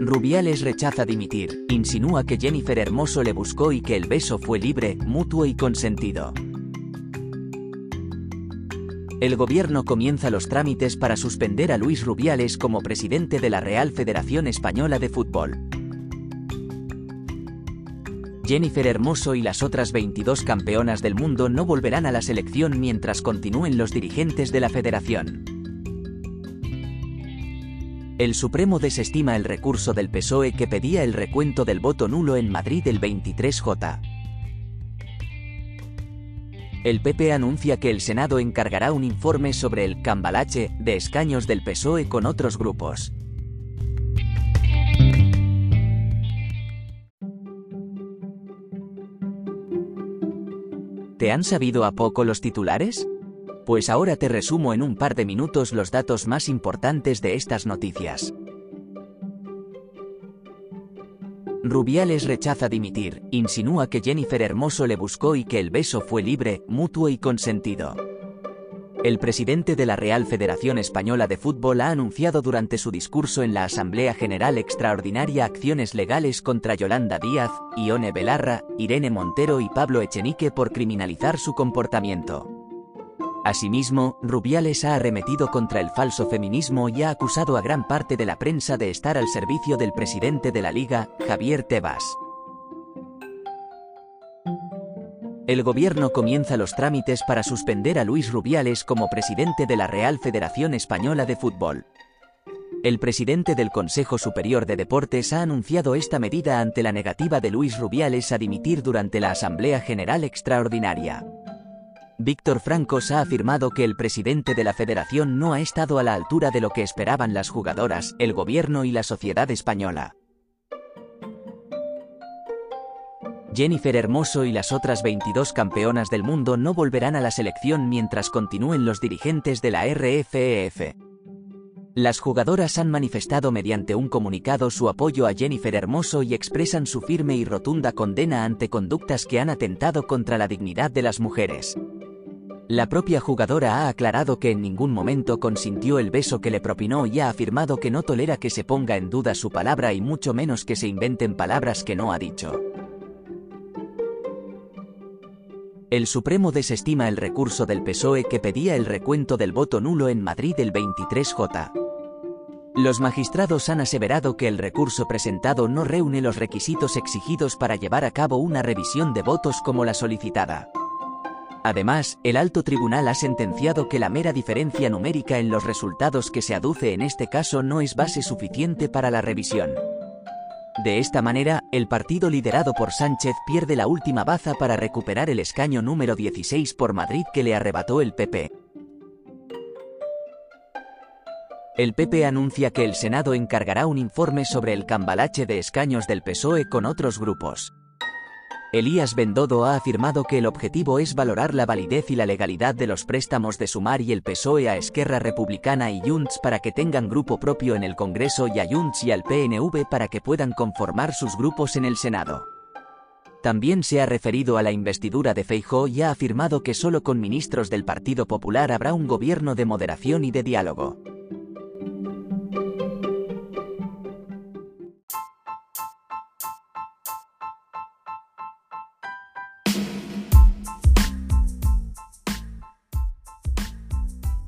Rubiales rechaza dimitir, insinúa que Jennifer Hermoso le buscó y que el beso fue libre, mutuo y consentido. El gobierno comienza los trámites para suspender a Luis Rubiales como presidente de la Real Federación Española de Fútbol. Jennifer Hermoso y las otras 22 campeonas del mundo no volverán a la selección mientras continúen los dirigentes de la federación. El Supremo desestima el recurso del PSOE que pedía el recuento del voto nulo en Madrid el 23J. El PP anuncia que el Senado encargará un informe sobre el cambalache de escaños del PSOE con otros grupos. ¿Te han sabido a poco los titulares? Pues ahora te resumo en un par de minutos los datos más importantes de estas noticias. Rubiales rechaza dimitir, insinúa que Jennifer Hermoso le buscó y que el beso fue libre, mutuo y consentido. El presidente de la Real Federación Española de Fútbol ha anunciado durante su discurso en la Asamblea General Extraordinaria acciones legales contra Yolanda Díaz, Ione Belarra, Irene Montero y Pablo Echenique por criminalizar su comportamiento. Asimismo, Rubiales ha arremetido contra el falso feminismo y ha acusado a gran parte de la prensa de estar al servicio del presidente de la Liga, Javier Tebas. El gobierno comienza los trámites para suspender a Luis Rubiales como presidente de la Real Federación Española de Fútbol. El presidente del Consejo Superior de Deportes ha anunciado esta medida ante la negativa de Luis Rubiales a dimitir durante la Asamblea General Extraordinaria. Víctor Francos ha afirmado que el presidente de la federación no ha estado a la altura de lo que esperaban las jugadoras, el gobierno y la sociedad española. Jennifer Hermoso y las otras 22 campeonas del mundo no volverán a la selección mientras continúen los dirigentes de la RFEF. E las jugadoras han manifestado mediante un comunicado su apoyo a Jennifer Hermoso y expresan su firme y rotunda condena ante conductas que han atentado contra la dignidad de las mujeres. La propia jugadora ha aclarado que en ningún momento consintió el beso que le propinó y ha afirmado que no tolera que se ponga en duda su palabra y mucho menos que se inventen palabras que no ha dicho. El Supremo desestima el recurso del PSOE que pedía el recuento del voto nulo en Madrid el 23J. Los magistrados han aseverado que el recurso presentado no reúne los requisitos exigidos para llevar a cabo una revisión de votos como la solicitada. Además, el alto tribunal ha sentenciado que la mera diferencia numérica en los resultados que se aduce en este caso no es base suficiente para la revisión. De esta manera, el partido liderado por Sánchez pierde la última baza para recuperar el escaño número 16 por Madrid que le arrebató el PP. El PP anuncia que el Senado encargará un informe sobre el cambalache de escaños del PSOE con otros grupos. Elías Bendodo ha afirmado que el objetivo es valorar la validez y la legalidad de los préstamos de Sumar y el PSOE a Esquerra Republicana y Junts para que tengan grupo propio en el Congreso y a Junts y al PNV para que puedan conformar sus grupos en el Senado. También se ha referido a la investidura de Feijóo y ha afirmado que solo con ministros del Partido Popular habrá un gobierno de moderación y de diálogo.